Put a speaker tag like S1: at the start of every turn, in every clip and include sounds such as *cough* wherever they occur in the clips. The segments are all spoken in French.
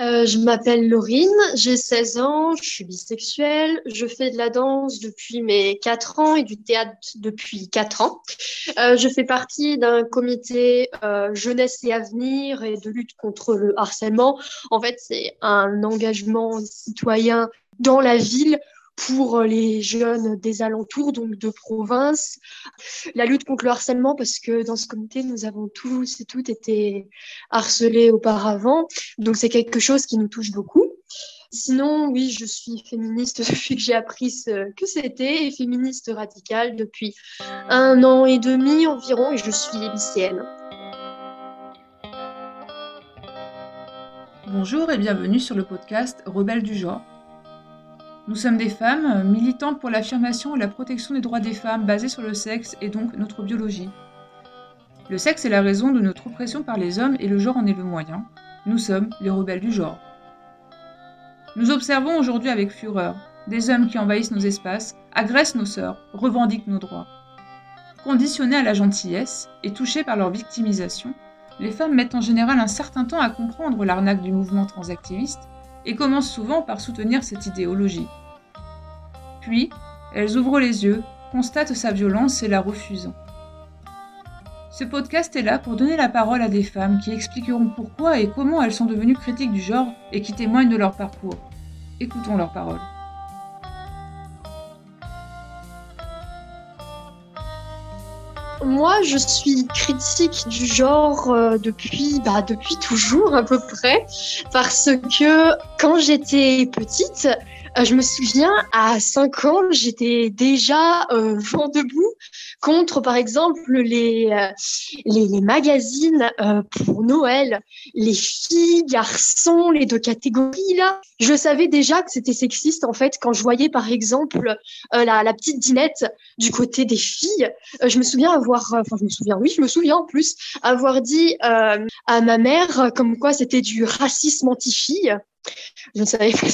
S1: Euh, je m'appelle Laurine, j'ai 16 ans, je suis bisexuelle, je fais de la danse depuis mes 4 ans et du théâtre depuis 4 ans. Euh, je fais partie d'un comité euh, jeunesse et avenir et de lutte contre le harcèlement. En fait, c'est un engagement citoyen dans la ville pour les jeunes des alentours, donc de province. La lutte contre le harcèlement, parce que dans ce comité, nous avons tous et toutes été harcelés auparavant. Donc c'est quelque chose qui nous touche beaucoup. Sinon, oui, je suis féministe *laughs* depuis que j'ai appris ce que c'était et féministe radicale depuis un an et demi environ et je suis lycéenne.
S2: Bonjour et bienvenue sur le podcast Rebelles du genre nous sommes des femmes euh, militantes pour l'affirmation et la protection des droits des femmes basés sur le sexe et donc notre biologie. Le sexe est la raison de notre oppression par les hommes et le genre en est le moyen. Nous sommes les rebelles du genre. Nous observons aujourd'hui avec fureur des hommes qui envahissent nos espaces, agressent nos sœurs, revendiquent nos droits. Conditionnées à la gentillesse et touchées par leur victimisation, les femmes mettent en général un certain temps à comprendre l'arnaque du mouvement transactiviste et commencent souvent par soutenir cette idéologie. Puis, elles ouvrent les yeux, constatent sa violence et la refusent. Ce podcast est là pour donner la parole à des femmes qui expliqueront pourquoi et comment elles sont devenues critiques du genre et qui témoignent de leur parcours. Écoutons leurs paroles.
S1: Moi, je suis critique du genre euh, depuis, bah, depuis toujours à peu près, parce que quand j'étais petite, euh, je me souviens, à 5 ans, j'étais déjà euh, vent debout contre, par exemple, les, euh, les, les, magazines euh, pour Noël, les filles, garçons, les deux catégories là. Je savais déjà que c'était sexiste en fait quand je voyais par exemple euh, la, la, petite dinette du côté des filles. je me souviens avoir, enfin je me souviens, oui, je me souviens en plus avoir dit à ma mère comme quoi c'était du racisme anti-fille. Je ne savais pas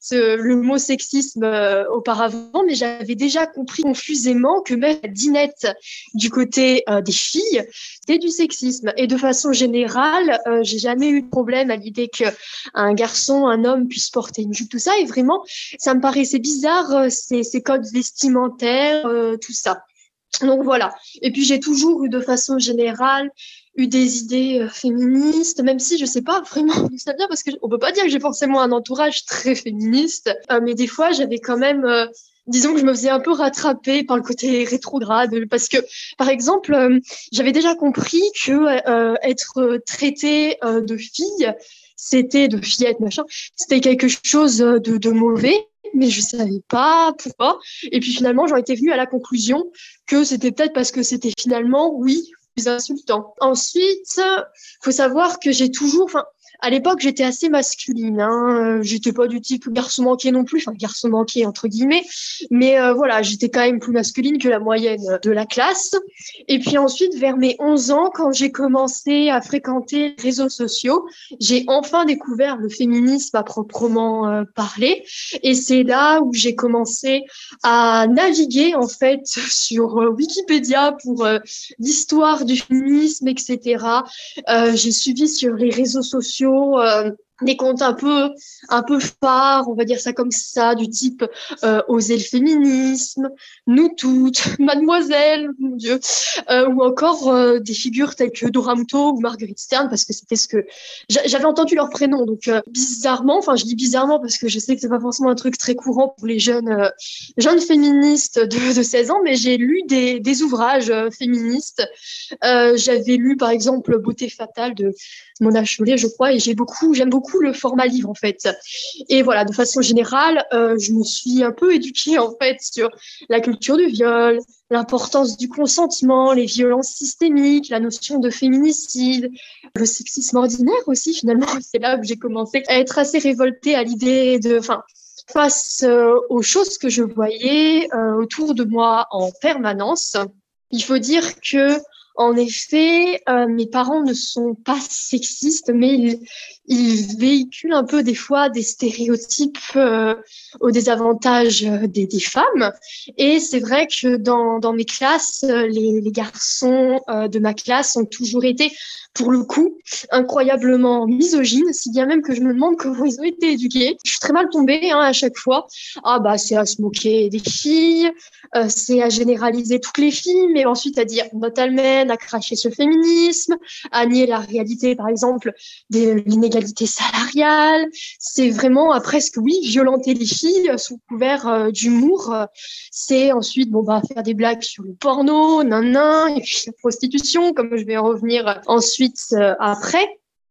S1: ce, le mot sexisme euh, auparavant, mais j'avais déjà compris confusément que même la dinette du côté euh, des filles, c'était du sexisme. Et de façon générale, euh, j'ai jamais eu de problème à l'idée qu'un garçon, un homme puisse porter une jupe, tout ça. Et vraiment, ça me paraissait bizarre, ces codes vestimentaires, tout ça. Donc voilà. Et puis j'ai toujours eu de façon générale eu des idées euh, féministes, même si je sais pas vraiment d'où ça vient, parce qu'on peut pas dire que j'ai forcément un entourage très féministe, euh, mais des fois j'avais quand même, euh, disons que je me faisais un peu rattraper par le côté rétrograde, parce que par exemple j'avais déjà compris que être traité de fille, c'était de fillette machin, c'était quelque chose de, de mauvais mais je savais pas pourquoi. Et puis finalement, j'en étais venue à la conclusion que c'était peut-être parce que c'était finalement, oui, insultant. Ensuite, faut savoir que j'ai toujours, à l'époque, j'étais assez masculine. Hein. J'étais pas du type garçon manqué non plus, enfin garçon manqué entre guillemets. Mais euh, voilà, j'étais quand même plus masculine que la moyenne de la classe. Et puis ensuite, vers mes 11 ans, quand j'ai commencé à fréquenter les réseaux sociaux, j'ai enfin découvert le féminisme à proprement euh, parler. Et c'est là où j'ai commencé à naviguer en fait *laughs* sur euh, Wikipédia pour l'histoire du féminisme, etc. j'ai suivi sur les réseaux sociaux euh, des comptes un peu un peu phares, on va dire ça comme ça, du type euh, oser le féminisme, nous toutes, *laughs* mademoiselle, mon Dieu, euh, ou encore euh, des figures telles que Dora Muto ou Marguerite Stern, parce que c'était ce que j'avais entendu leur prénom, donc euh, bizarrement, enfin je dis bizarrement parce que je sais que c'est pas forcément un truc très courant pour les jeunes jeunes féministes de, de 16 ans, mais j'ai lu des, des ouvrages féministes. j'avais lu par exemple Beauté fatale de Mona Chollet, je crois, et j'ai beaucoup, j'aime beaucoup le format livre en fait. Et voilà, de façon générale, euh, je me suis un peu éduquée en fait sur la culture du viol, l'importance du consentement, les violences systémiques, la notion de féminicide, le sexisme ordinaire aussi finalement. *laughs* C'est là où j'ai commencé à être assez révoltée à l'idée de, enfin, face euh, aux choses que je voyais euh, autour de moi en permanence. Il faut dire que En effet, euh, mes parents ne sont pas sexistes, mais ils, véhiculent un peu des fois des stéréotypes euh, au désavantage euh, des, femmes. Et c'est vrai que dans, mes classes, les, garçons de ma classe ont toujours été, pour le coup, incroyablement misogynes, si bien même que je me demande comment ils ont été éduqués. Je suis très mal tombée hein, à chaque fois. Ah bah c'est à se moquer des filles, c'est à généraliser toutes les filles, mais ensuite à dire not à cracher sur le féminisme, à nier la réalité, par exemple, de l'inégalité salariale. C'est vraiment à presque, oui, violenter les filles sous couvert euh, d'humour. C'est ensuite, bon, bah, faire des blagues sur le porno, nan, nan, et puis la prostitution, comme je vais en revenir ensuite euh, après.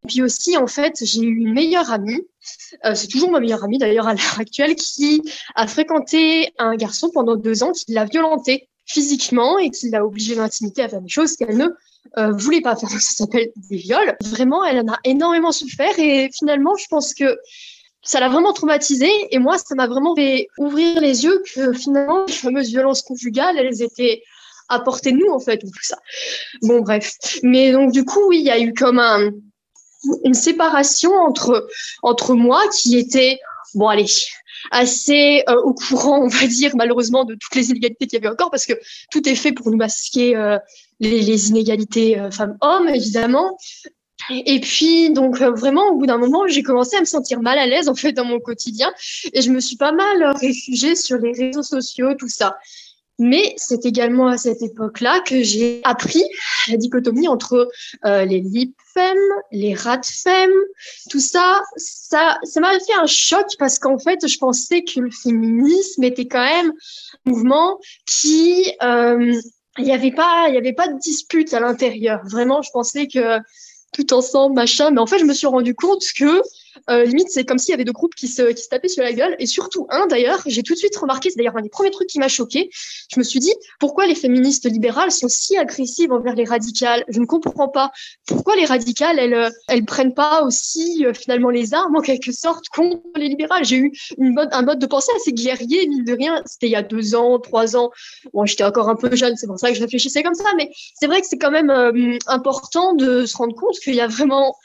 S1: Puis aussi, en fait, j'ai eu une meilleure amie, euh, c'est toujours ma meilleure amie d'ailleurs à l'heure actuelle, qui a fréquenté un garçon pendant deux ans qui l'a violenté physiquement et qui l'a obligé d'intimité à faire des choses qu'elle ne euh, voulait pas faire. *laughs* Ça s'appelle des viols. Vraiment, elle en a énormément souffert et finalement, je pense que ça l'a vraiment traumatisée et moi, ça m'a vraiment fait ouvrir les yeux que finalement, les fameuses violences conjugales, elles étaient à portée de nous en fait, tout ça. Bon, bref. Mais donc, du coup, oui, il y a eu comme un, une séparation entre, entre moi qui était, bon allez, assez euh, au courant, on va dire, malheureusement, de toutes les inégalités qu'il y avait encore, parce que tout est fait pour nous masquer euh, les, inégalités euh, femmes-hommes, évidemment. Et puis, donc, vraiment, au bout d'un moment, j'ai commencé à me sentir mal à l'aise, en fait, dans mon quotidien. Et je me suis pas mal réfugiée sur les réseaux sociaux, tout ça. Mais c'est également à cette époque-là que j'ai appris la dichotomie entre euh, les lip femmes, les rat femmes, tout ça, ça, ça m'a fait un choc parce qu'en fait, je pensais que le féminisme était quand même un mouvement qui, euh, il n'y avait pas, il y avait pas de dispute à l'intérieur. Vraiment, je pensais que tout ensemble, machin. Mais en fait, je me suis rendu compte que euh, limite, c'est comme s'il y avait deux groupes qui se, tapaient sur la gueule. Et surtout, un d'ailleurs, j'ai tout de suite remarqué, c'est d'ailleurs un des premiers trucs qui m'a choqué. Je me suis dit, pourquoi les féministes libérales sont si agressives envers les radicales? Je ne comprends pas. Pourquoi les radicales, elles, euh, elles prennent pas aussi euh, finalement les armes en quelque sorte contre les libérales? J'ai eu un mode de pensée assez guerrier, mine de rien. C'était il y a deux ans, trois ans. Bon, j'étais encore un peu jeune, c'est pour ça que je réfléchissais comme ça. Mais c'est vrai que c'est quand même important de se rendre compte qu'il y a vraiment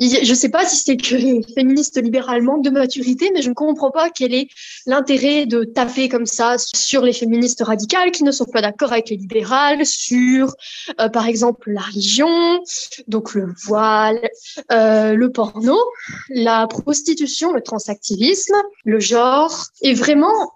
S1: je ne sais pas si c'est que *laughs* les féministes libérales manquent de maturité, mais je ne comprends pas quel est l'intérêt de taper comme ça sur les féministes radicales qui ne sont pas d'accord avec les libérales, sur, euh, par exemple, la religion, donc le voile, euh, le porno, la prostitution, le transactivisme, le genre. Et vraiment,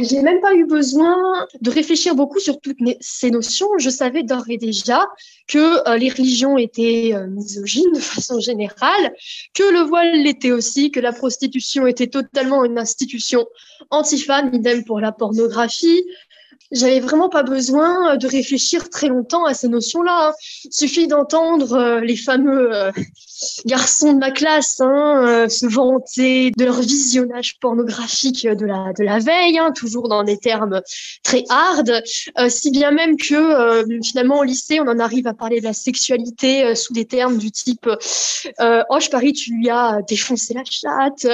S1: j'ai même pas eu besoin de réfléchir beaucoup sur toutes ces notions. Je savais d'ores et déjà que euh, les religions étaient euh, misogynes de façon générale, que le voile l'était aussi, que la prostitution était totalement une institution anti-femme, idem pour la pornographie, j'avais vraiment pas besoin euh, de réfléchir très longtemps à ces notions-là. Il suffit d'entendre euh, les fameux euh, garçons de ma classe hein, se vanter de leur visionnage pornographique de la de la veille, hein, toujours dans des termes très hard, si bien même que finalement au lycée on en arrive à parler de la sexualité sous des termes du type oh je parie tu lui as défoncé la chatte,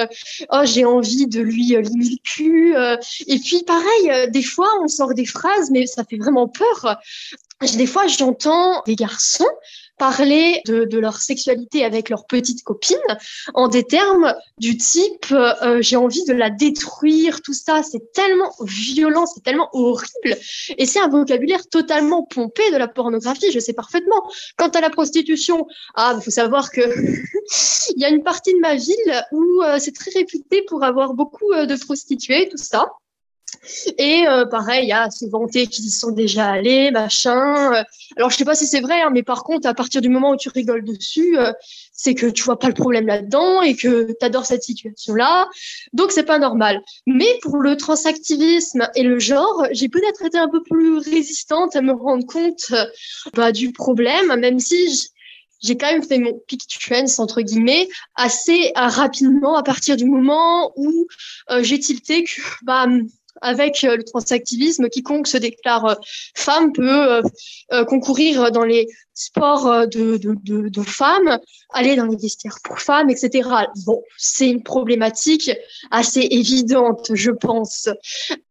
S1: oh j'ai envie de lui limer le cul, et puis pareil des fois on sort des phrases, mais ça fait vraiment peur. Des fois, j'entends des garçons parler de, leur sexualité avec leurs petites copines en des termes du type euh, j'ai envie de la détruire, tout ça, c'est tellement violent, c'est tellement horrible. Et c'est un vocabulaire totalement pompé de la pornographie, je sais parfaitement. Quant à la prostitution, ah, faut savoir que *laughs* il y a une partie de ma ville où euh, c'est très réputé pour avoir beaucoup euh, de prostituées, tout ça. Et euh, pareil, il y a ces vantés qui y sont déjà allés, machin. Euh. Alors, je sais pas si c'est vrai, hein, mais par contre, à partir du moment où tu rigoles dessus, euh, c'est que tu vois pas le problème là-dedans et que tu adores cette situation-là. Donc, c'est pas normal. Mais pour le transactivisme et le genre, j'ai peut-être été un peu plus résistante à me rendre compte bah, du problème, même si j'ai quand même fait mon pick trends entre guillemets assez rapidement à partir du moment où j'ai tilté que bah avec le transactivisme. Quiconque se déclare femme peut concourir dans les sports de, de, de, de, femmes, aller dans les vestiaires pour femmes, etc. Bon, c'est une problématique assez évidente, je pense.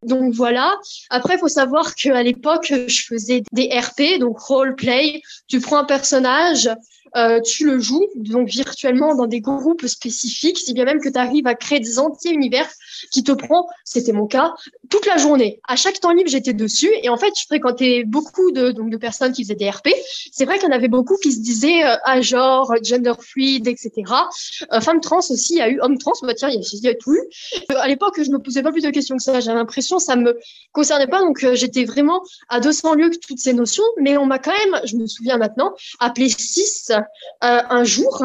S1: Donc voilà. Après, il faut savoir qu'à l'époque, je faisais des RP, donc role play. Tu prends un personnage, euh, tu le joues donc virtuellement dans des groupes spécifiques, si bien même que tu arrives à créer des entiers univers qui te prend, c'était mon cas, toute la journée. À chaque temps libre, j'étais dessus et en fait, je fréquentais beaucoup de donc de personnes qui faisaient des RP. C'est vrai qu'il y en avait beaucoup qui se disaient euh, à genre gender fluid, etc. Euh, femme trans aussi, il y a eu homme trans, bah tiens, il y a, tout eu. Euh, à l'époque, je me posais pas plus de questions que ça. J'avais l'impression ça me concernait pas, donc euh, j'étais vraiment à 200 lieues que toutes ces notions. Mais on m'a quand même, je me souviens maintenant, appelé cis un jour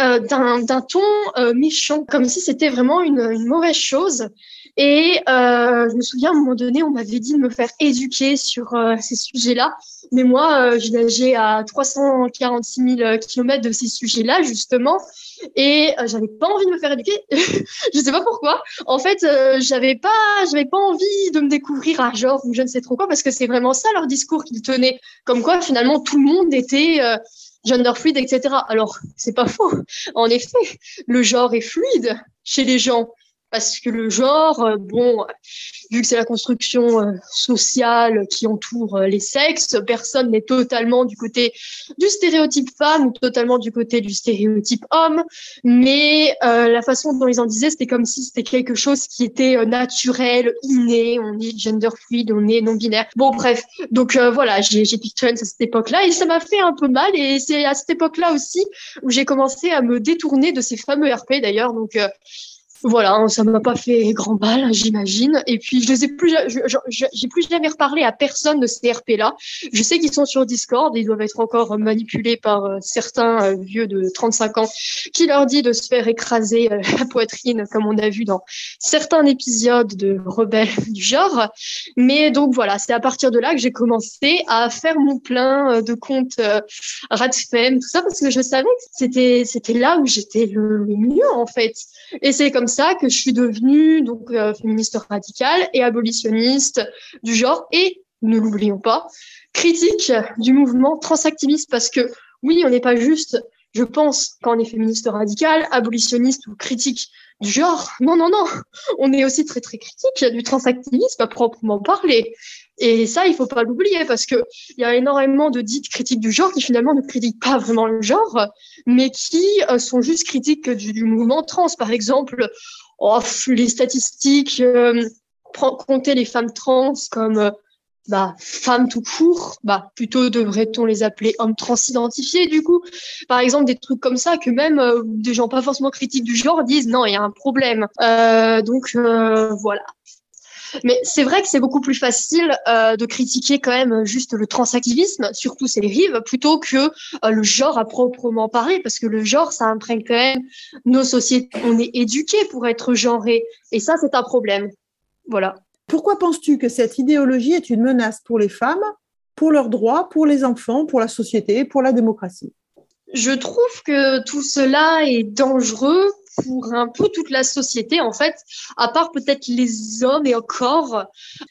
S1: euh, d'un ton euh, méchant, comme si c'était vraiment une, mauvaise chose. Et euh, je me souviens, à un moment donné, on m'avait dit de me faire éduquer sur euh, ces sujets-là. Mais moi, euh, j'ai nagé à 346 000 kilomètres de ces sujets-là, justement. Et j'avais pas envie de me faire éduquer. *laughs* je sais pas pourquoi. En fait, j'avais pas, pas envie de me découvrir à genre ou je ne sais trop quoi, parce que c'est vraiment ça leur discours qu'ils tenaient. Comme quoi, finalement, tout le monde était gender fluide, etc. Alors, c'est pas faux. En effet, le genre est fluide chez les gens parce que le genre, euh, bon, vu que c'est la construction euh, sociale qui entoure euh, les sexes, personne n'est totalement du côté du stéréotype femme ou totalement du côté du stéréotype homme, mais la façon dont ils en disaient, c'était comme si c'était quelque chose qui était naturel, inné, on est gender fluide, on est non-binaire. Bon, bref, donc voilà, j'ai piqué à cette époque-là et ça m'a fait un peu mal. Et c'est à cette époque-là aussi où j'ai commencé à me détourner de ces fameux RP d'ailleurs, donc voilà, hein, ça m'a pas fait grand mal, j'imagine. Et puis je les ai plus, j'ai plus jamais reparlé à personne de ces RP là. Je sais qu'ils sont sur Discord, ils doivent être encore manipulés par euh, certains euh, vieux de 35 ans qui leur dit de se faire écraser euh, la poitrine, comme on a vu dans certains épisodes de Rebelles du genre. Mais donc voilà, c'est à partir de là que j'ai commencé à faire mon plein de comptes Radfem, tout ça parce que je savais que c'était c'était là où j'étais le mieux en fait. Et c'est comme ça que je suis devenue donc euh, féministe radicale et abolitionniste du genre et ne l'oublions pas, critique du mouvement transactiviste. Parce que oui, on n'est pas juste, je pense, quand on est féministe radical, abolitionniste ou critique du genre. Non, non, non. On est aussi très, très critique du transactivisme à proprement parler. Et ça, il faut pas l'oublier parce que il y a énormément de dites critiques du genre qui finalement ne critiquent pas vraiment le genre, mais qui euh, sont juste critiques du, mouvement trans. Par exemple, oh, les statistiques, euh, compter les femmes trans comme euh, bah, femmes tout court, bah, plutôt devrait-on les appeler hommes transidentifiés du coup. Par exemple, des trucs comme ça que même euh, des gens pas forcément critiques du genre disent non, il y a un problème. Euh, donc voilà. Mais c'est vrai que c'est beaucoup plus facile euh, de critiquer quand même juste le transactivisme, surtout ses rives, plutôt que euh, le genre à proprement parler, parce que le genre, ça imprègne quand même nos sociétés. On est éduqué pour être genré, et ça, c'est un problème. Voilà.
S3: Pourquoi penses-tu que cette idéologie est une menace pour les femmes, pour leurs droits, pour les enfants, pour la société, pour la démocratie?
S1: Je trouve que tout cela est dangereux pour un peu toute la société en fait, à part peut-être les hommes et encore.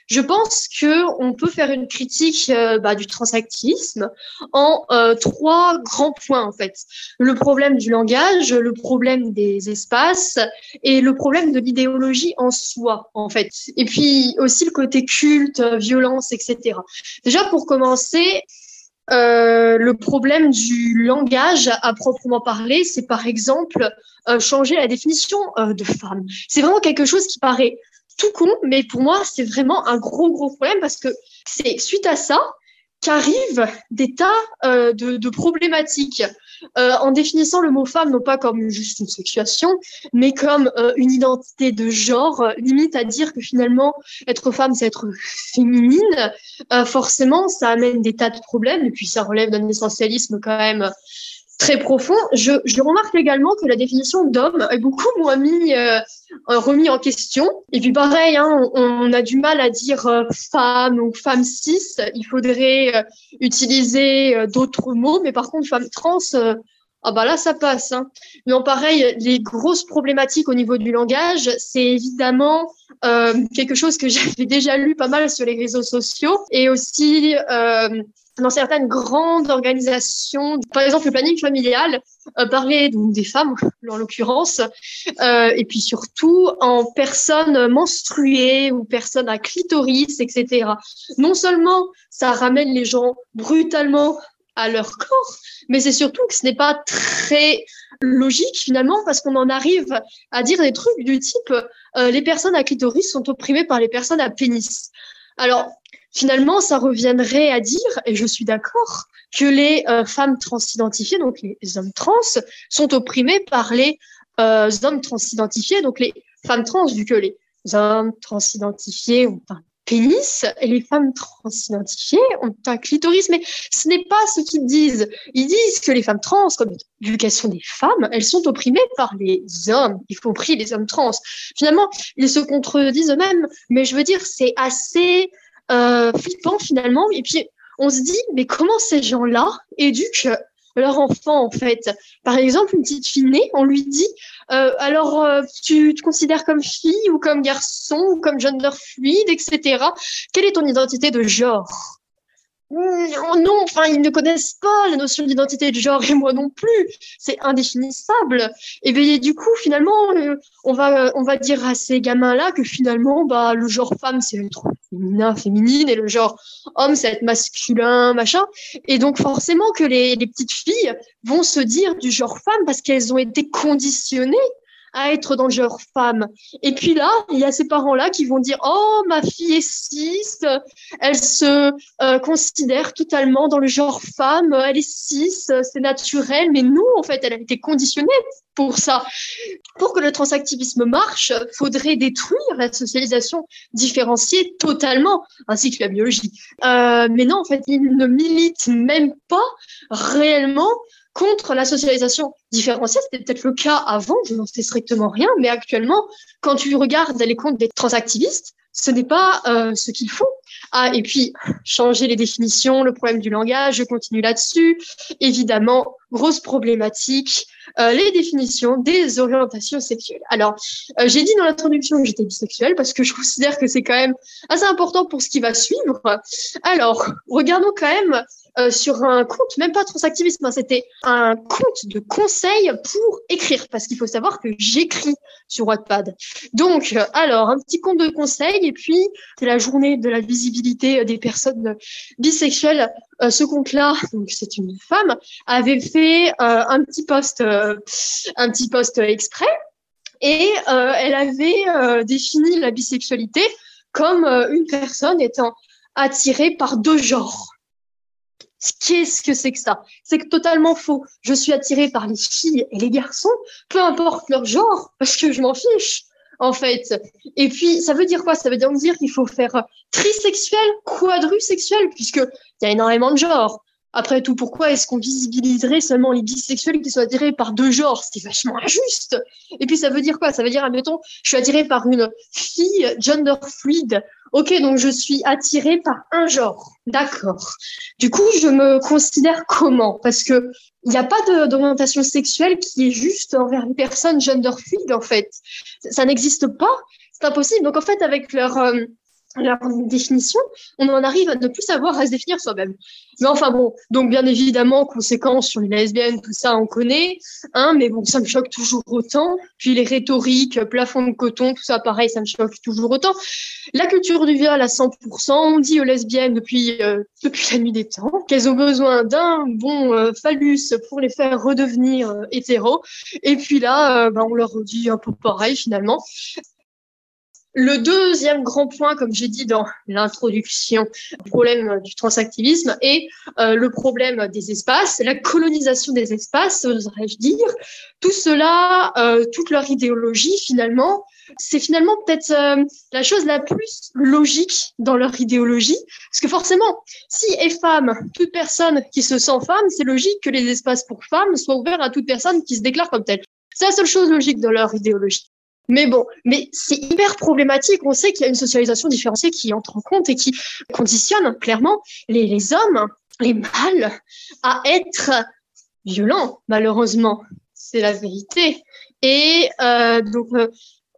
S1: Je pense que on peut faire une critique euh, bah, du transactivisme en euh, trois grands points en fait. Le problème du langage, le problème des espaces et le problème de l'idéologie en soi en fait. Et puis aussi le côté culte, violence, etc. Déjà pour commencer, euh, le problème du langage à proprement parler, c'est par exemple euh, changer la définition euh, de femme. C'est vraiment quelque chose qui paraît tout con, mais pour moi, c'est vraiment un gros, gros problème parce que c'est suite à ça qu'arrivent des tas de, de, problématiques. Euh, en définissant le mot femme non pas comme juste une sexuation, mais comme euh, une identité de genre, euh, limite à dire que finalement être femme c'est être féminine, forcément ça amène des tas de problèmes. Et puis ça relève d'un essentialisme quand même très profond. Je, je, remarque également que la définition d'homme est beaucoup moins mis, euh, remis en question. Et puis pareil, hein, on, a du mal à dire euh, femme ou femme cis. Il faudrait euh, utiliser d'autres mots. Mais par contre, femme trans, ah bah là, ça passe. Hein. Mais en pareil, les grosses problématiques au niveau du langage, c'est évidemment quelque chose que *laughs* j'avais déjà lu pas mal sur les réseaux sociaux et aussi dans certaines grandes organisations, par exemple le planning familial, euh, parler donc des femmes *laughs* en l'occurrence, euh, et puis surtout en personnes menstruées ou personnes à clitoris, etc. Non seulement ça ramène les gens brutalement à leur corps, mais c'est surtout que ce n'est pas très logique finalement parce qu'on en arrive à dire des trucs du type euh, les personnes à clitoris sont opprimées par les personnes à pénis. Alors, finalement, ça reviendrait à dire, et je suis d'accord, que les euh, femmes transidentifiées, donc les hommes trans, sont opprimés par les euh, hommes transidentifiés, donc les femmes trans, vu que les hommes transidentifiés ont un pénis et les femmes transidentifiées ont un clitoris, mais ce n'est pas ce qu'ils disent. Ils disent que les femmes trans, vu qu'elles sont des femmes, elles sont opprimées par les hommes, y compris les hommes trans. Finalement, ils se contredisent eux-mêmes, mais je veux dire, c'est assez euh, flippant finalement. Et puis, on se dit, mais comment ces gens-là éduquent leur enfant en fait? Par exemple, une petite fille née, on lui dit, euh, alors euh, tu te considères comme fille ou comme garçon ou comme gender fluide, etc. Quelle est ton identité de genre? Non, enfin, ils ne connaissent pas la notion d'identité de genre et moi non plus. C'est indéfinissable. Et bien, du coup, finalement, euh, on va, on va dire à ces gamins-là que finalement, bah, le genre femme, c'est être féminin, féminine, et le genre homme, c'est être masculin, machin. Et donc, forcément, que les, les petites filles vont se dire du genre femme parce qu'elles ont été conditionnées à être dans le genre femme. Et puis là, il y a ces parents-là qui vont dire Oh, ma fille est cis, elle se euh, considère totalement dans le genre femme, elle est cis, c'est naturel, mais nous, en fait, elle a été conditionnée pour ça. Pour que le transactivisme marche, faudrait détruire la socialisation différenciée totalement, ainsi que la biologie. Euh, mais non, en fait, il ne milite même pas réellement contre la socialisation différenciée. C'était peut-être le cas avant, je n'en sais strictement rien, mais actuellement, quand tu regardes les comptes des transactivistes, ce n'est pas euh, ce qu'ils font. Ah, et puis, changer les définitions, le problème du langage, je continue là-dessus. Évidemment, grosse problématique, euh, les définitions des orientations sexuelles. Alors, euh, j'ai dit dans l'introduction que j'étais bisexuelle parce que je considère que c'est quand même assez important pour ce qui va suivre. Alors, regardons quand même euh, sur un compte, même pas transactivisme, hein, c'était un compte de conseil pour écrire, parce qu'il faut savoir que j'écris sur Wattpad. Donc, euh, alors, un petit compte de conseil, et puis c'est la journée de la visibilité des personnes bisexuelles. Euh, ce compte-là, *laughs* donc c'est une femme, avait fait un petit post, un petit post exprès, et elle avait défini la bisexualité comme une personne étant attirée par deux genres. Qu'est-ce que c'est que ça? C'est totalement faux. Je suis attirée par les filles et les garçons, peu importe leur genre, parce que je m'en fiche, en fait. Et puis, ça veut dire quoi? Ça veut dire qu'il faut faire trisexuel, quadrusexuel, puisqu'il y a énormément de genres. Après tout, pourquoi est-ce qu'on visibiliserait seulement les bisexuels qui sont attirés par deux genres? C'est vachement injuste. Et puis ça veut dire quoi? Ça veut dire, admettons, je suis attirée par une fille gender fluide Ok, donc je suis attirée par un genre. D'accord. Du coup, je me considère comment? Parce que il n'y a pas d'orientation sexuelle qui est juste envers les personnes gender fluid, en fait. Ça, n'existe pas. C'est impossible. Donc, en fait, avec leur, euh, leur définition, on en arrive à ne plus savoir à se définir soi-même. Mais enfin bon, donc bien évidemment, conséquences sur les lesbiennes, tout ça, on connaît, hein, mais bon, ça me choque toujours autant. Puis les rhétoriques, plafond de coton, tout ça, pareil, ça me choque toujours autant. La culture du viol à 100%, on dit aux lesbiennes depuis, euh, depuis la nuit des temps qu'elles ont besoin d'un bon euh, phallus pour les faire redevenir euh, hétéros. Et puis là, ben, on leur dit un peu pareil finalement. Le deuxième grand point, comme j'ai dit dans l'introduction, le problème du transactivisme est euh, le problème des espaces, la colonisation des espaces, oserais-je dire. Tout cela, euh, toute leur idéologie finalement, c'est finalement peut-être euh, la chose la plus logique dans leur idéologie, parce que forcément, si est femme, toute personne qui se sent femme, c'est logique que les espaces pour femmes soient ouverts à toute personne qui se déclare comme telle. C'est la seule chose logique dans leur idéologie. Mais bon, mais c'est hyper problématique. On sait qu'il y a une socialisation différenciée qui entre en compte et qui conditionne clairement les, hommes, les mâles, à être violents, malheureusement. C'est la vérité. Et euh, donc, euh,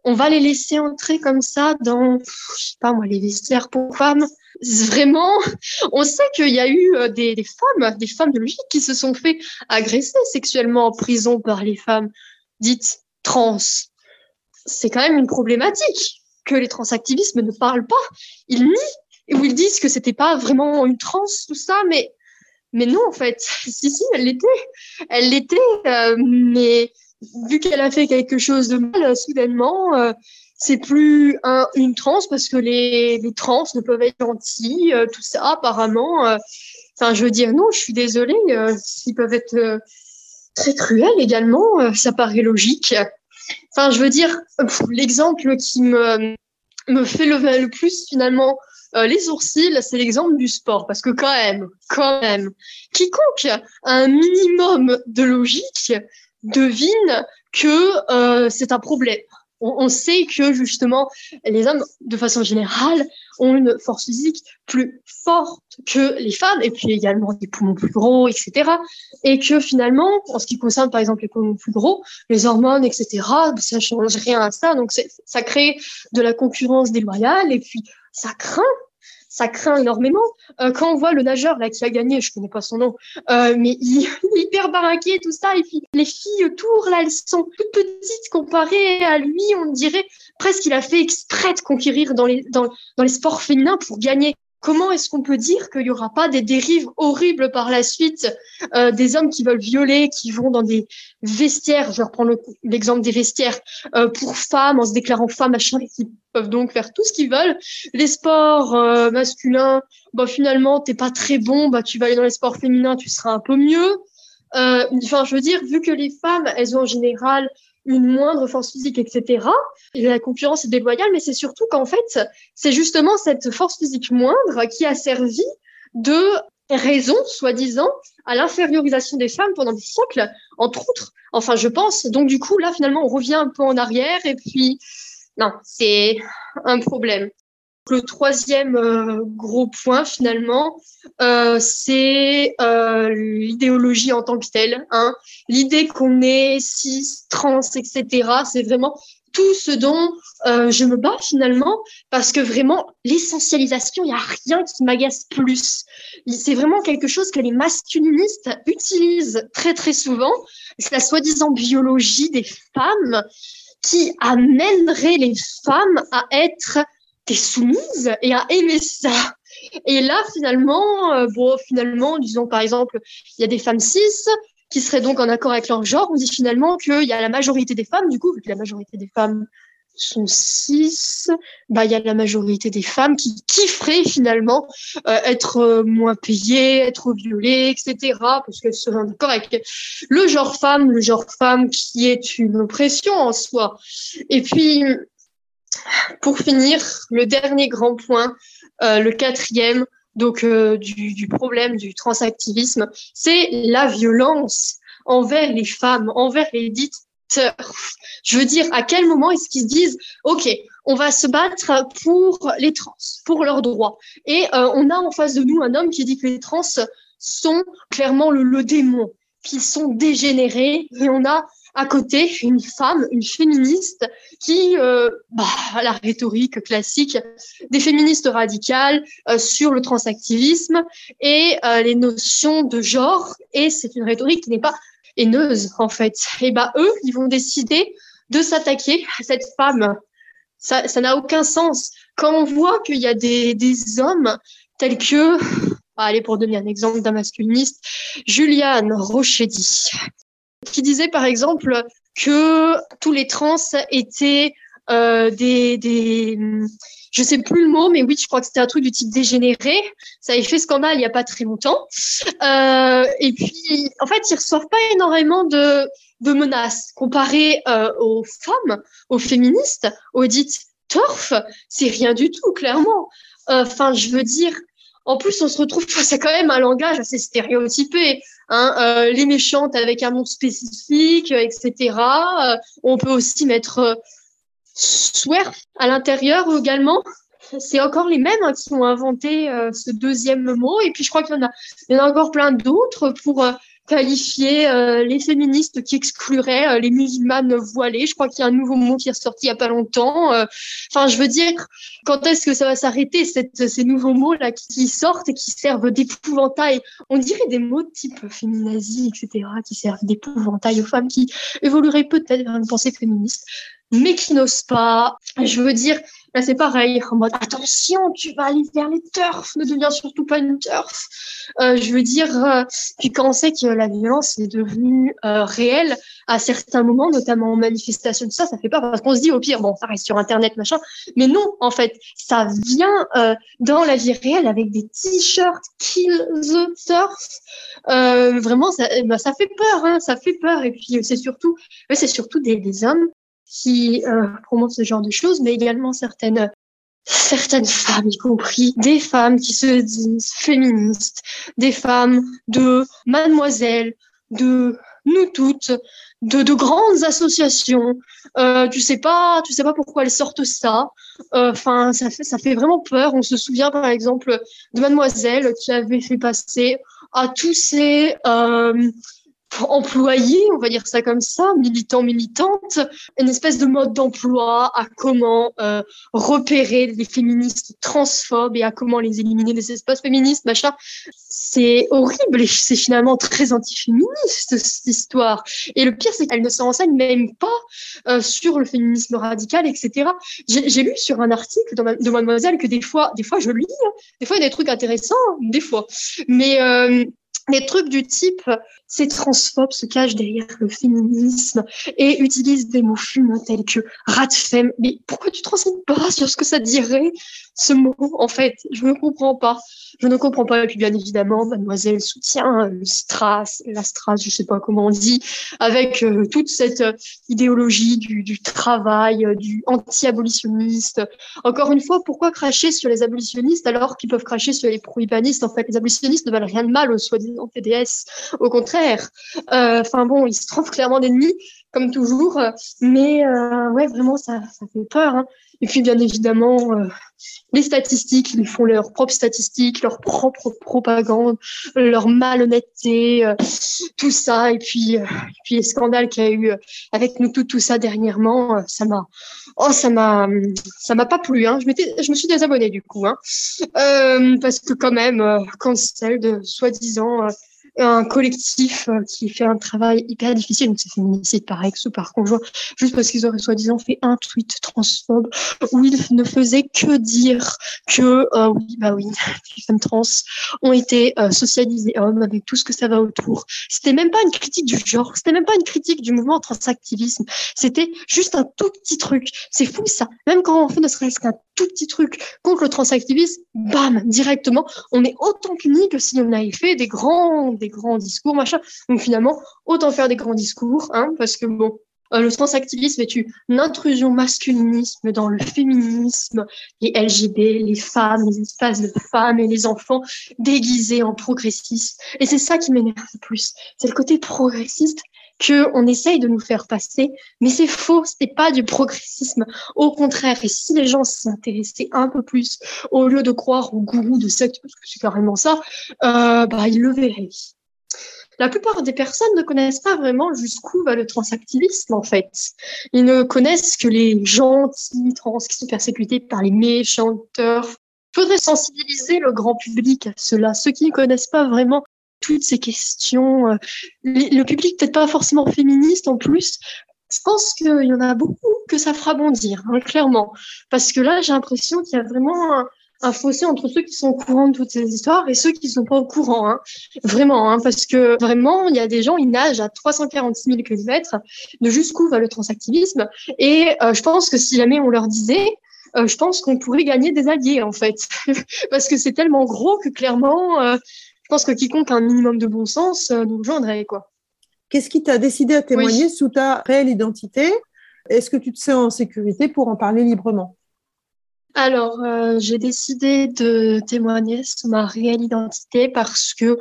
S1: on va les laisser entrer comme ça dans, je sais pas moi, les vestiaires pour femmes. Vraiment, on sait qu'il y a eu euh, des, femmes, des femmes de logique qui se sont fait agresser sexuellement en prison par les femmes dites trans. C'est quand même une problématique que les transactivistes ne parlent pas. Ils nient ou ils disent que c'était pas vraiment une trans tout ça, mais mais non en fait, *laughs* si si, elle l'était, elle l'était, euh, mais vu qu'elle a fait quelque chose de mal, soudainement, euh, c'est plus un, une trans parce que les, les trans ne peuvent être gentils, euh, tout ça, apparemment. Euh. Enfin, je veux dire, non, je suis désolée, ils peuvent être très cruels également, ça paraît logique. Enfin, je veux dire, l'exemple qui me, me fait lever le plus, finalement, les sourcils, c'est l'exemple du sport, parce que quand même, quand même, quiconque a un minimum de logique devine que euh, c'est un problème. On, on, sait que justement, les hommes, de façon générale, ont une force physique plus forte que les femmes, et puis également des poumons plus gros, etc. Et que finalement, en ce qui concerne par exemple les poumons plus gros, les hormones, etc., ça change rien à ça. Donc ça crée de la concurrence déloyale, et puis ça craint ça craint énormément. Euh, quand on voit le nageur là qui a gagné, je connais pas son nom, euh, mais *laughs* il, est hyper baraqué tout ça. Et puis les filles autour là, elles sont toutes petites comparées à lui. On dirait presque qu'il a fait exprès de conquérir dans les dans, dans les sports féminins pour gagner. Comment est-ce qu'on peut dire qu'il n'y aura pas des dérives horribles par la suite, euh, des hommes qui veulent violer, qui vont dans des vestiaires, je vais reprendre l'exemple des vestiaires, euh, pour femmes, en se déclarant femmes, machin, qui peuvent donc faire tout ce qu'ils veulent. Les sports euh, masculins, bah, finalement, t'es pas très bon, bah, tu vas aller dans les sports féminins, tu seras un peu mieux. Euh, enfin, je veux dire, vu que les femmes, elles ont en général une moindre force physique, etc. Et la concurrence est déloyale, mais c'est surtout qu'en fait, c'est justement cette force physique moindre qui a servi de raison, soi-disant, à l'infériorisation des femmes pendant des siècles, entre autres. Enfin, je pense. Donc, du coup, là, finalement, on revient un peu en arrière et puis, non, c'est un problème. Le troisième euh, gros point, finalement, euh, c'est euh, l'idéologie en tant que telle. Hein. L'idée qu'on est cis, trans, etc., c'est vraiment tout ce dont je me bats finalement, parce que vraiment, l'essentialisation, il n'y a rien qui m'agace plus. C'est vraiment quelque chose que les masculinistes utilisent très très souvent. C'est la soi-disant biologie des femmes qui amènerait les femmes à être des soumises et à aimer ça. Et là, finalement, euh, bon, finalement, disons par exemple, il y a des femmes cis qui seraient donc en accord avec leur genre. On dit finalement qu'il y a la majorité des femmes, du coup, vu que la majorité des femmes sont cis, bah, il y a la majorité des femmes qui kifferaient finalement euh, être euh, moins payées, être violées, etc. Parce qu'elles seraient d'accord avec le genre femme, le genre femme qui est une oppression en soi. Et puis, pour finir, le dernier grand point, euh, le quatrième, donc euh, du, du, problème du transactivisme, c'est la violence envers les femmes, envers les dites je veux dire, à quel moment est-ce qu'ils se disent, OK, on va se battre pour les trans, pour leurs droits. Et euh, on a en face de nous un homme qui dit que les trans sont clairement le, le démon, qu'ils sont dégénérés. Et on a à côté une femme, une féministe, qui, euh, bah, la rhétorique classique des féministes radicales euh, sur le transactivisme et euh, les notions de genre. Et c'est une rhétorique qui n'est pas haineuse, en fait. Et bah, eux, ils vont décider de s'attaquer à cette femme. Ça, ça n'a aucun sens. Quand on voit qu'il y a des, des hommes tels que, allez, pour donner un exemple d'un masculiniste, Juliane Rochedi, qui disait par exemple que tous les trans étaient euh, des, des, je sais plus le mot, mais oui, je crois que c'était un truc du type dégénéré. Ça avait fait scandale il n'y a pas très longtemps. Euh, et puis, en fait, ils reçoivent pas énormément de, de menaces comparé euh, aux femmes, aux féministes, aux dites turf. C'est rien du tout, clairement. Enfin, je veux dire, en plus, on se retrouve face quand même un langage assez stéréotypé. Hein, euh, les méchantes avec un nom spécifique, etc. Euh, on peut aussi mettre euh, swerf à l'intérieur également. C'est encore les mêmes hein, qui ont inventé euh, ce deuxième mot. Et puis, je crois qu'il y y en a encore plein d'autres pour qualifier euh, les féministes qui excluraient euh, les musulmanes voilées. Je crois qu'il y a un nouveau mot qui est sorti il y a pas longtemps. Euh. Enfin, je veux dire, quand est-ce que ça va s'arrêter ces nouveaux mots là qui sortent et qui servent d'épouvantail? On dirait des mots de type féminazie, etc., qui servent d'épouvantail aux femmes qui évolueraient peut-être vers une pensée féministe mais qui n'osent pas. Je veux dire, là c'est pareil, en mode attention, tu vas aller vers les turfs, ne deviens surtout pas une turf. Euh, je veux dire, euh, puis quand on sait que la violence est devenue euh, réelle à certains moments, notamment en manifestation, tout ça, ça fait peur parce qu'on se dit au pire, bon, ça reste sur Internet, machin, mais non, en fait, ça vient euh, dans la vie réelle avec des t-shirts Kill the Turf. Euh, vraiment, ça, bah, ça fait peur, hein, ça fait peur. Et puis c'est surtout, c'est surtout des, des hommes qui euh, promontent ce genre de choses, mais également certaines certaines femmes, y compris des femmes qui se disent féministes, des femmes de mademoiselle, de nous toutes, de, de grandes associations. Euh, tu sais pas, tu sais pas pourquoi elles sortent ça. Euh, enfin, ça fait ça fait vraiment peur. On se souvient par exemple de Mademoiselle qui avait fait passer à tous ces euh, employés, on va dire ça comme ça, militants, militantes, une espèce de mode d'emploi à comment euh, repérer les féministes transphobes et à comment les éliminer des espaces féministes, machin. C'est horrible et c'est finalement très antiféministe cette histoire. Et le pire, c'est qu'elle ne s'enseigne même pas euh, sur le féminisme radical, etc. J'ai lu sur un article de Mademoiselle que des fois, des fois je lis, hein. des fois il y a des trucs intéressants, des fois. Mais euh, des trucs du type ces transphobes se cachent derrière le féminisme et utilisent des mots fumeux tels que rat femme. Mais pourquoi tu te renseignes pas sur ce que ça dirait, ce mot, en fait? Je ne comprends pas. Je ne comprends pas. Et puis, bien évidemment, mademoiselle soutient le strass, la strass, je sais pas comment on dit, avec euh, toute cette euh, idéologie du, travail, euh, du anti-abolitionniste. Encore une fois, pourquoi cracher sur les abolitionnistes alors qu'ils peuvent cracher sur les prohibanistes En fait, les abolitionnistes ne valent rien de mal aux soi-disant TDS. Au contraire, euh, enfin bon, il se trouve clairement d'ennemis, comme toujours. Mais euh, ouais, vraiment, ça, fait peur. Hein. Et puis, bien évidemment, euh, les statistiques, ils font leurs propres statistiques, leur propre propagande, leur malhonnêteté, tout ça. Et puis, puis les scandales qu'il y a eu avec nous tout, tout ça dernièrement, ça m'a, oh, ça m'a, ça m'a pas plu. Hein. Je m'étais, je me suis désabonnée du coup, hein. parce que quand même, quand celle de soi-disant un collectif euh, qui fait un travail hyper difficile, donc c'est féminicide par ex ou par conjoint, juste parce qu'ils auraient soi-disant fait un tweet transphobe où ils ne faisaient que dire que euh, oui, bah oui, *laughs* les femmes trans ont été euh, socialisées hommes avec tout ce que ça va autour. C'était même pas une critique du genre, c'était même pas une critique du mouvement transactivisme, c'était juste un tout petit truc. C'est fou ça. Même quand on fait ne serait-ce qu'un tout petit truc contre le transactivisme, bam, directement, on est autant puni que si on avait fait des grands des grands discours, machin. Donc finalement, autant faire des grands discours, hein, parce que bon, euh, le transactivisme est une intrusion masculinisme dans le féminisme, les LGB, les femmes, les espaces de femmes et les enfants déguisés en progressistes. Et c'est ça qui m'énerve le plus. C'est le côté progressiste que on essaye de nous faire passer, mais c'est faux, c'est pas du progressisme. Au contraire, et si les gens s'intéressaient un peu plus, au lieu de croire aux gourous de secte, parce que c'est carrément ça, euh, bah ils le verraient la plupart des personnes ne connaissent pas vraiment jusqu'où va le transactivisme, en fait. Ils ne connaissent que les gentils trans qui sont persécutés par les méchanteurs. Il faudrait sensibiliser le grand public à cela, ceux qui ne connaissent pas vraiment toutes ces questions. Euh, le public peut-être pas forcément féministe en plus. Je pense qu'il y en a beaucoup que ça fera bondir, hein, clairement. Parce que là, j'ai l'impression qu'il y a vraiment un, fossé entre ceux qui sont au courant de toutes ces histoires et ceux qui ne sont pas au courant. Hein. Vraiment, hein, parce que vraiment, il y a des gens, ils nagent à 346 000 km de jusqu'où va le transactivisme. Et euh, je pense que si jamais on leur disait, euh, je pense qu'on pourrait gagner des alliés, en fait. *laughs* parce que c'est tellement gros que clairement, pense que quiconque a un minimum de bon sens nous rejoindrait. Quoi.
S3: Qu'est-ce qui t'a décidé à témoigner sous ta réelle identité? Est-ce que tu te sens en sécurité pour en parler librement?
S1: Alors, euh, j'ai décidé de témoigner sur ma réelle identité parce que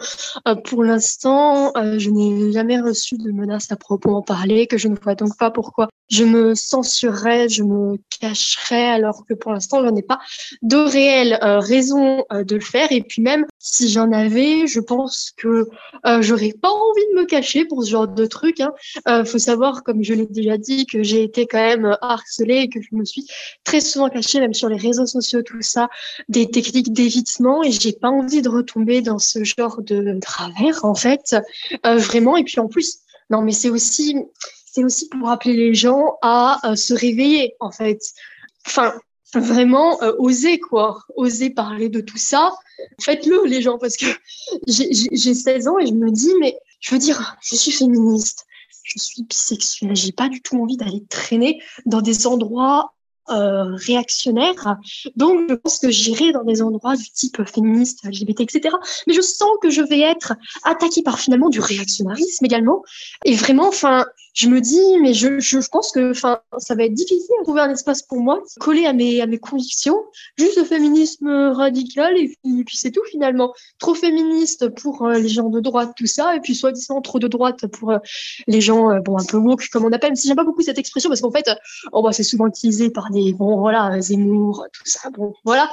S1: euh, pour l'instant, euh, je n'ai jamais reçu de menaces à proprement parler, que je ne vois donc pas pourquoi je me censurerais, je me cacherais, alors que pour l'instant, je n'ai pas de réelle raison de le faire. Et puis même, si j'en avais, je pense que j'aurais pas envie de me cacher pour ce genre de truc. Il faut savoir, comme je l'ai déjà dit, que j'ai été quand même harcelée et que je me suis très souvent cachée, même sur les réseaux sociaux, tout ça, des techniques d'évitement et j'ai pas envie de retomber dans ce genre de travers, en fait, euh, vraiment. Et puis en plus, non, mais c'est aussi, c'est aussi pour appeler les gens à euh, se réveiller, en fait. Enfin, vraiment euh, oser, quoi, oser parler de tout ça. Faites-le, les gens, parce que j'ai 16 ans et je me dis, mais je veux dire, je suis féministe je suis bisexuelle, j'ai pas du tout envie d'aller traîner dans des endroits euh, réactionnaire. Donc, je pense que j'irai dans des endroits du type féministe, LGBT, etc. Mais je sens que je vais être attaquée par finalement du réactionnarisme également. Et vraiment, enfin, je me dis, mais je, je pense que enfin, ça va être difficile de trouver un espace pour moi, collé à mes, à mes convictions, juste le féminisme radical, et puis, c'est tout finalement. Trop féministe pour euh, les gens de droite, tout ça, et puis soi-disant trop de droite pour euh, les gens bon, un peu woke, comme on appelle, même si j'aime pas beaucoup cette expression, parce qu'en fait, oh, bah, c'est souvent utilisé par des, bon, voilà, Zemmour, tout ça, bon, voilà.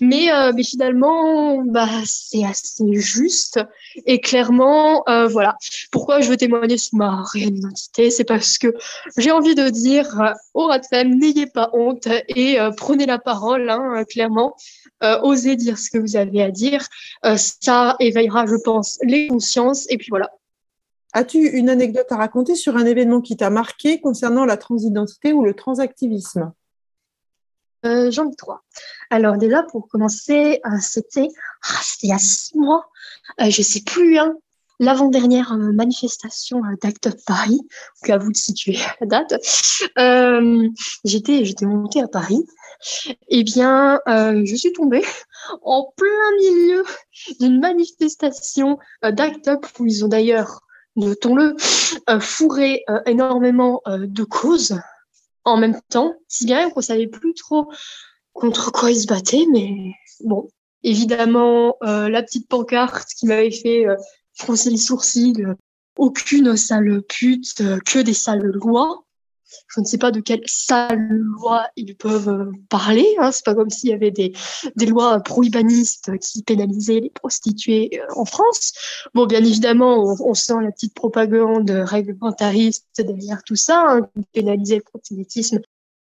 S1: Mais, mais finalement, bah, c'est assez juste, et clairement, voilà. Pourquoi je veux témoigner sur ma réelle identité c'est parce que j'ai envie de dire aux rat n'ayez pas honte et euh, prenez la parole, hein, clairement. Euh, osez dire ce que vous avez à dire. Euh, ça éveillera, je pense, les consciences. Et puis voilà.
S3: As-tu une anecdote à raconter sur un événement qui t'a marqué concernant la transidentité ou le transactivisme?
S1: J'en ai trois. Alors déjà, pour commencer, c'était ah, il y a six mois, je sais plus, hein, l'avant-dernière euh, manifestation euh, d'Act of Paris, à vous de situer *laughs* la date, euh, j'étais, j'étais montée à Paris. Eh bien, je suis tombée *laughs* en plein milieu d'une manifestation d'Act Up où ils ont d'ailleurs, notons-le, fourré énormément de causes en même temps, si bien qu'on savait plus trop contre quoi ils se battaient, mais bon, évidemment, la petite pancarte qui m'avait fait froncer les sourcils, aucune sale pute, que des sales lois. Je ne sais pas de quelles sales lois ils peuvent euh, parler. Hein. C'est pas comme s'il y avait des, des lois prohibanistes qui pénalisaient les prostituées euh, en France. Bon, bien évidemment, on, sent la petite propagande réglementariste derrière tout ça, hein, pénaliser le proxénétisme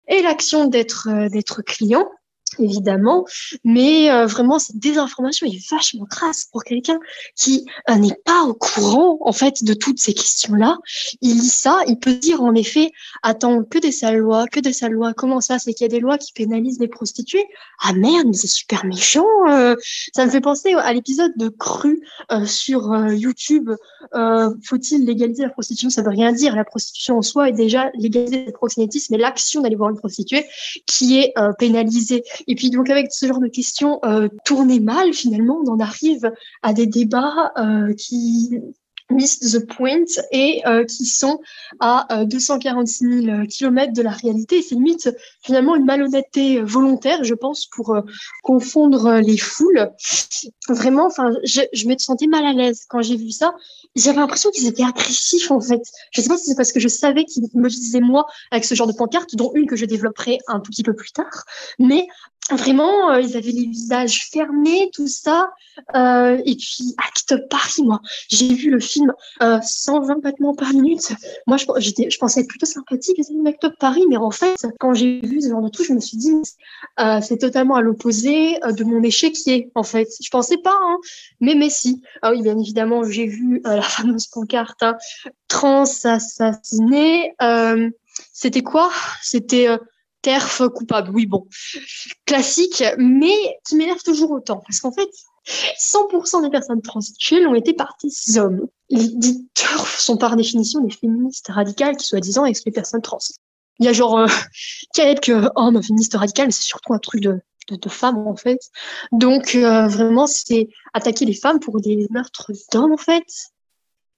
S1: et l'action d'être euh, d'être client évidemment, mais euh, vraiment cette désinformation est vachement crasse pour quelqu'un qui euh, n'est pas au courant en fait de toutes ces questions-là. Il lit ça, il peut dire en effet, attends, que des sales lois, que des sales lois, comment ça, c'est qu'il y a des lois qui pénalisent les prostituées? Ah merde, mais c'est super méchant. Euh. ça me fait penser à l'épisode de Cru sur YouTube. Faut-il légaliser la prostitution? Ça veut rien dire. La prostitution en soi est déjà légalisée le proxénétisme, mais l'action d'aller voir une prostituée qui est pénalisée. Et puis donc avec ce genre de questions euh, tournées mal, finalement, on en arrive à des débats euh, qui miss the point et euh, qui sont à 246 000 kilomètres de la réalité. C'est limite finalement une malhonnêteté volontaire, je pense, pour confondre les foules. Vraiment, enfin, je, me sentais mal à l'aise quand j'ai vu ça. J'avais l'impression qu'ils étaient agressifs en fait. Je sais pas si c'est parce que je savais qu'ils me disaient moi avec ce genre de pancarte, dont une que je développerai un tout petit peu plus tard. Mais vraiment, euh, ils avaient les visages fermés, tout ça. Euh, et puis, Acte Paris, moi, j'ai vu le film euh, 120 battements par minute. Moi, je, pensais être plutôt sympathique les Acte Paris, mais en fait, quand j'ai vu ce genre de truc, je me suis dit, euh, c'est totalement à l'opposé euh, de mon échiquier, en fait. Je pensais pas, hein, mais mais si. Ah oui, bien évidemment, j'ai vu la fameuse pancarte hein, trans assassiné. C'était quoi? C'était TERF coupable, oui, bon, classique, mais qui m'énerve toujours autant. Parce qu'en fait, 100% des personnes transsexuelles ont été par des hommes. Les TERF sont par définition des féministes radicales qui, soi-disant, excluent les personnes trans. Il y a genre euh, quelques hommes féministes radicales, mais c'est surtout un truc de, de, femmes, en fait. Donc, euh, vraiment, c'est attaquer les femmes pour des meurtres d'hommes, en fait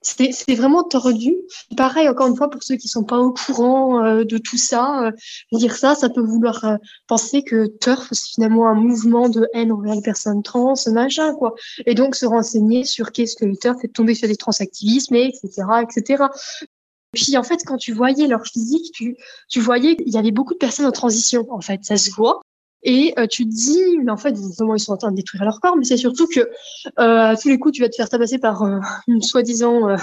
S1: c'est vraiment tordu. Pareil, encore une fois, pour ceux qui sont pas au courant euh, de tout ça, euh, dire ça, ça peut vouloir euh, penser que TURF, c'est finalement un mouvement de haine envers les personnes trans, machin, quoi. Et donc, se renseigner sur qu'est-ce que le TURF est tombé sur des transactivismes, etc., etc. Puis, en fait, quand tu voyais leur physique, tu, tu voyais qu'il y avait beaucoup de personnes en transition, en fait, ça se voit. Et tu te dis, mais en fait, ils sont en train de détruire leur corps, mais c'est surtout que euh, à tous les coups, tu vas te faire tabasser par *laughs* une soi-disant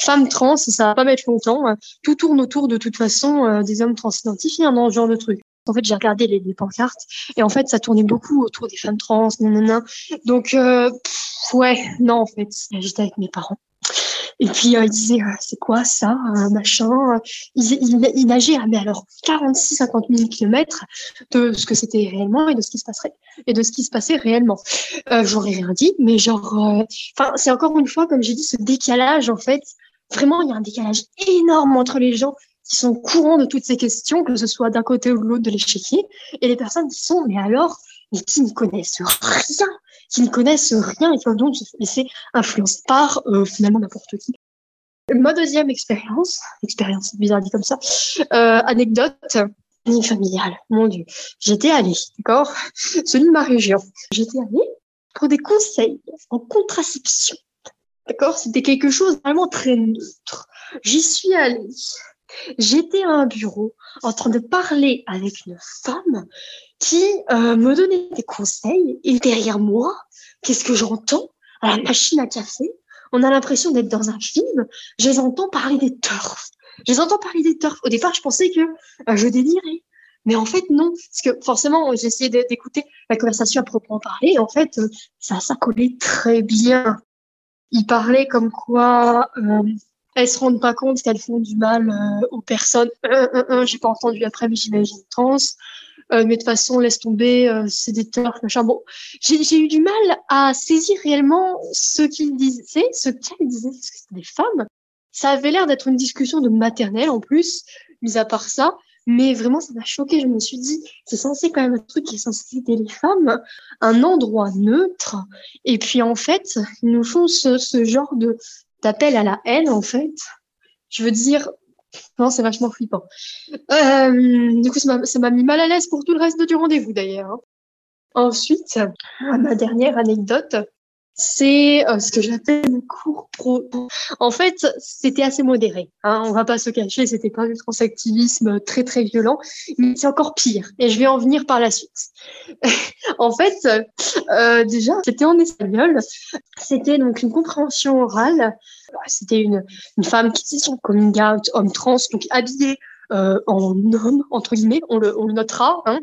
S1: femme trans, ça va pas mettre longtemps. Tout tourne autour de toute façon des hommes trans identifiés hein, dans ce genre de truc. En fait, j'ai regardé les, les, pancartes et en fait, ça tournait beaucoup autour des femmes trans, nanana. Donc, euh, ouais, non, en fait, j'étais avec mes parents. Et puis, euh, ils disaient, c'est quoi ça, machin. Ils, ils, ils nageaient, mais alors 46-50 000 kilomètres de ce que c'était réellement et de ce qui se passerait et de ce qui se passait réellement. Euh, J'aurais rien dit, mais genre, enfin, c'est encore une fois, comme j'ai dit, ce décalage, en fait, Vraiment, il y a un décalage énorme entre les gens qui sont courants de toutes ces questions, que ce soit d'un côté ou de l'autre de l'échiquier, et les personnes qui sont, mais alors, mais qui ne connaissent rien, qui ne connaissent rien et qui vont donc se laisser influencer par euh, finalement n'importe qui. Ma deuxième expérience, expérience bizarre dit comme ça, euh, anecdote, familiale, mon Dieu. J'étais allée, d'accord, celui de ma région. J'étais allée pour des conseils en contraception. D'accord C'était quelque chose vraiment très neutre. J'y suis allée. J'étais à un bureau en train de parler avec une femme qui euh, me donnait des conseils et derrière moi, qu'est-ce que j'entends? À la machine à café On a l'impression d'être dans un film. Je les entends parler des turfs. Je les entends parler des turfs. Au départ, je pensais que euh, je délirais. Mais en fait, non. Parce que forcément, essayé d'écouter la conversation à proprement parler. Et en fait, euh, ça, ça collait très bien il parlait comme quoi euh, elles se rendent pas compte qu'elles font du mal euh, aux personnes. Euh, J'ai pas entendu après, mais j'imagine trans. Euh, mais de toute façon, laisse tomber, euh, c'est des turfs, machin. Bon, j'ai eu du mal à saisir réellement ce qu'il disait, ce qu'elle disait, parce que c'était des femmes. Ça avait l'air d'être une discussion de maternelle en plus, mis à part ça. Mais vraiment, ça m'a choqué. Je me suis dit, c'est censé quand même un truc qui est censé aider les femmes, un endroit neutre. Et puis, en fait, ils nous font ce, ce genre de d'appel à la haine, en fait. Je veux dire, non, c'est vachement flippant. Euh, du coup, ça m'a mis mal à l'aise pour tout le reste du rendez-vous, d'ailleurs. Hein. Ensuite, ma dernière anecdote, c'est euh, ce que j'appelle le cours pro. En fait, c'était assez modéré. Hein, on va pas se cacher, c'était pas du transactivisme très très violent, mais c'est encore pire. Et je vais en venir par la suite. *laughs* en fait, euh, déjà, c'était en espagnol. C'était donc une compréhension orale. C'était une, une femme qui disait son coming out, homme trans, donc habillée euh, en homme, entre guillemets, on le, on le notera, hein,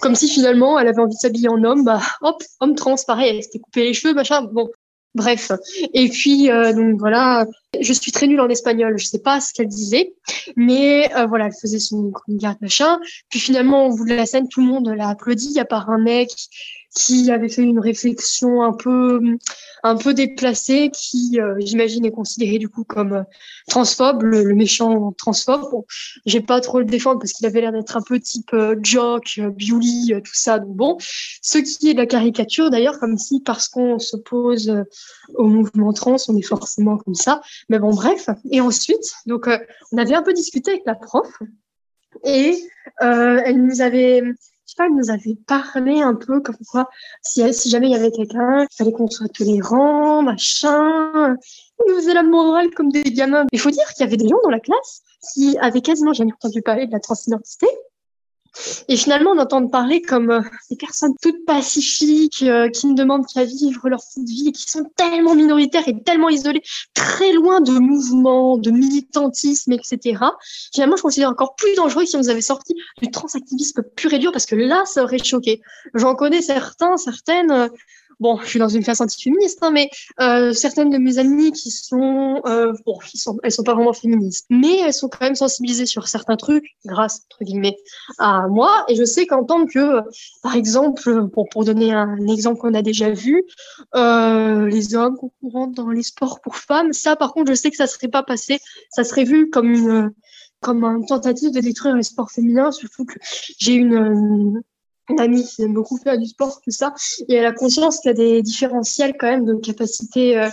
S1: comme si finalement elle avait envie de s'habiller en homme, bah hop, homme trans, pareil, elle s'était coupé les cheveux, machin, bon, bref. Et puis, euh, donc voilà, je suis très nulle en espagnol, je sais pas ce qu'elle disait, mais euh, voilà, elle faisait son garde, machin. Puis finalement, au bout de la scène, tout le monde l'a applaudi, à part un mec qui avait fait une réflexion un peu un peu déplacée qui euh, j'imagine est considéré du coup comme euh, transphobe le, méchant transphobe. Bon, j'ai pas trop le défendre parce qu'il avait l'air d'être un peu type euh, joke Bewley tout ça. Donc bon ce qui est de la caricature d'ailleurs comme si parce qu'on s'oppose au mouvement trans on est forcément comme ça. Mais bon bref. Et ensuite donc on avait un peu discuté avec la prof et elle nous avait sais pas, elle nous avait parlé un peu comme quoi, si, si jamais il y avait quelqu'un, il fallait qu'on soit tolérant, machin. On nous faisait la morale comme des gamins. Il faut dire qu'il y avait des gens dans la classe qui avaient quasiment jamais entendu parler de la transidentité et finalement, on entend parler comme euh, des personnes toutes pacifiques, euh, qui ne demandent qu'à vivre leur petite vie, qui sont tellement minoritaires et tellement isolées, très loin de mouvements, de militantisme, etc. Finalement, je considère encore plus dangereux si on nous avait sorti du transactivisme pur et dur, parce que là, ça aurait choqué. J'en connais certains, certaines, euh, bon, je suis dans une classe antiféministe, hein, mais euh, certaines de mes amies qui sont, euh, bon, qui sont, elles sont pas vraiment féministes, mais elles sont quand même sensibilisées sur certains trucs grâce entre guillemets à moi. Et je sais qu'en tant que, par exemple, pour pour donner un exemple qu'on a déjà vu, euh, les hommes concourant dans les sports pour femmes, ça, par contre, je sais que ça serait pas passé, ça serait vu comme une comme une tentative de détruire les sports féminins, surtout que j'ai une une amie qui beaucoup faire du sport, tout ça, et elle a conscience qu'il y a des différentiels quand même de capacité euh,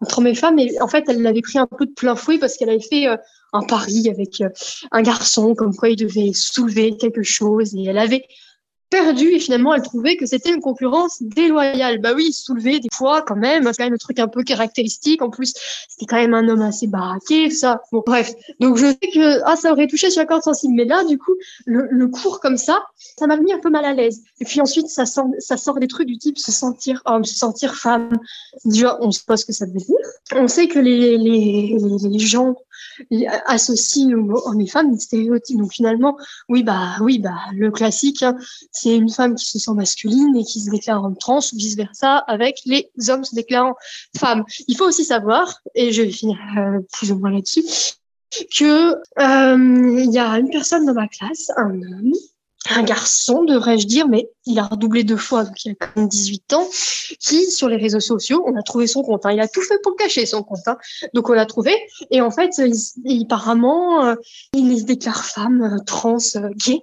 S1: entre hommes et femmes. Et en fait, elle l'avait pris un peu de plein fouet parce qu'elle avait fait euh, un pari avec euh, un garçon, comme quoi il devait soulever quelque chose. Et elle avait perdu et finalement elle trouvait que c'était une concurrence déloyale. Bah oui, soulever des fois quand même, c'est quand même un truc un peu caractéristique. En plus, c'était quand même un homme assez baraqué, ça. Bon, bref. Donc je sais que ah ça aurait touché sur corde sensible, mais là du coup le, le cours comme ça, ça m'a mis un peu mal à l'aise. Et puis ensuite ça sort, ça sort des trucs du type se sentir homme, se sentir femme. Déjà on sait pas ce que ça veut dire. On sait que les les, les gens associent hommes et femmes des stéréotypes. Donc finalement, oui bah oui bah le classique. Hein, c'est une femme qui se sent masculine et qui se déclare homme trans ou vice versa avec les hommes se déclarant femmes. Il faut aussi savoir, et je vais finir euh, plus ou moins là-dessus, que euh, il y a une personne dans ma classe, un homme, un garçon, devrais-je dire, mais il a redoublé deux fois, donc il a quand même 18 ans, qui, sur les réseaux sociaux, on a trouvé son compte. Hein. Il a tout fait pour cacher, son compte. Hein. Donc on l'a trouvé. Et en fait, il, apparemment, euh, il se déclare femme, trans, gay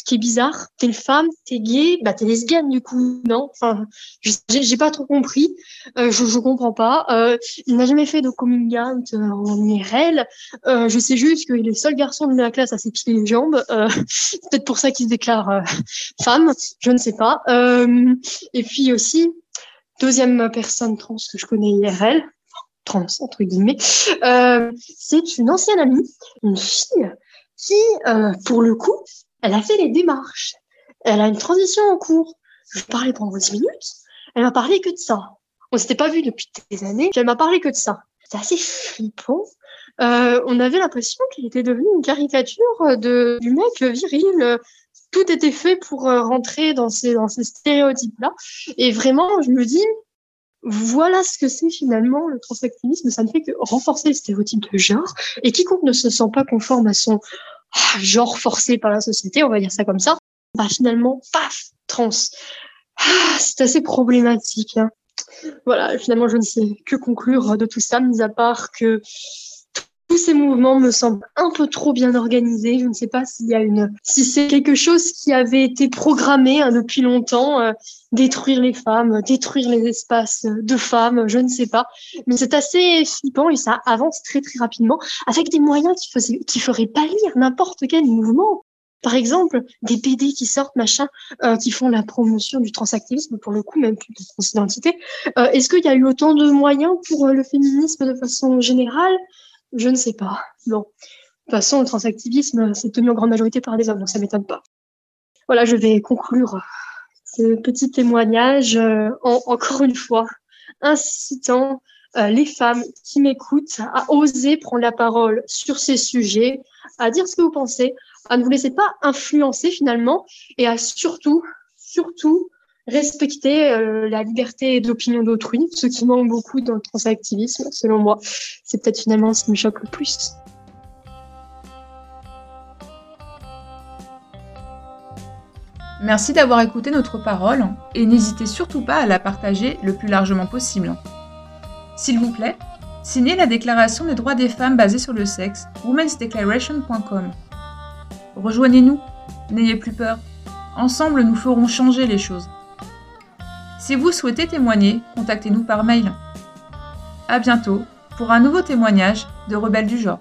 S1: ce qui est bizarre, t'es une femme, t'es gay, bah t'es lesbienne du coup, non? Enfin, j'ai pas trop compris, euh, je, je comprends pas. Euh, il n'a jamais fait de coming out euh, en IRL. Euh, je sais juste qu'il est le seul garçon de la classe à s'épiler les jambes. Euh, *laughs* peut-être pour ça qu'il se déclare euh, *laughs* femme, je ne sais pas. et puis aussi, deuxième personne trans que je connais IRL, trans entre guillemets, c'est une ancienne amie, une fille qui, pour le coup, elle a fait les démarches. Elle a une transition en cours. Je parlais pendant 10 minutes. Elle m'a parlé que de ça. On s'était pas vu depuis des années. Elle m'a parlé que de ça. C'était assez flippant. Euh, on avait l'impression qu'elle était devenue une caricature de, du mec viril. Tout était fait pour euh, rentrer dans ces, dans ces stéréotypes-là. Et vraiment, je me dis, voilà ce que c'est finalement le transactivisme. Ça ne fait que renforcer les stéréotypes de genre. Et quiconque ne se sent pas conforme à son genre forcé par la société, on va dire ça comme ça, bah finalement, paf, trans. Ah, c'est assez problématique. Hein. Voilà, finalement, je ne sais que conclure de tout ça, mis à part que tous ces mouvements me semblent un peu trop bien organisés. Je ne sais pas s'il y a une, si c'est quelque chose qui avait été programmé hein, depuis longtemps, euh, détruire les femmes, détruire les espaces de femmes, je ne sais pas. Mais c'est assez flippant et ça avance très très rapidement avec des moyens qui faisaient, qui feraient pâlir n'importe quel mouvement. Par exemple, des BD qui sortent, machin, euh, qui font la promotion du transactivisme, pour le coup, même plus de transidentité. Euh, Est-ce qu'il y a eu autant de moyens pour le féminisme de façon générale? Je ne sais pas. Bon. De toute façon, le transactivisme, c'est tenu en grande majorité par des hommes, donc ça m'étonne pas. Voilà, je vais conclure ce petit témoignage euh, en, encore une fois, incitant euh, les femmes qui m'écoutent à oser prendre la parole sur ces sujets, à dire ce que vous pensez, à ne vous laisser pas influencer finalement, et à surtout, surtout respecter euh, la liberté d'opinion d'autrui, ce qui manque beaucoup dans le transactivisme, selon moi. C'est peut-être finalement ce qui me choque le plus.
S2: Merci d'avoir écouté notre parole et n'hésitez surtout pas à la partager le plus largement possible. S'il vous plaît, signez la déclaration des droits des femmes basée sur le sexe, womensdeclaration.com. Rejoignez-nous, n'ayez plus peur. Ensemble, nous ferons changer les choses. Si vous souhaitez témoigner, contactez-nous par mail. À bientôt pour un nouveau témoignage de Rebelles du genre.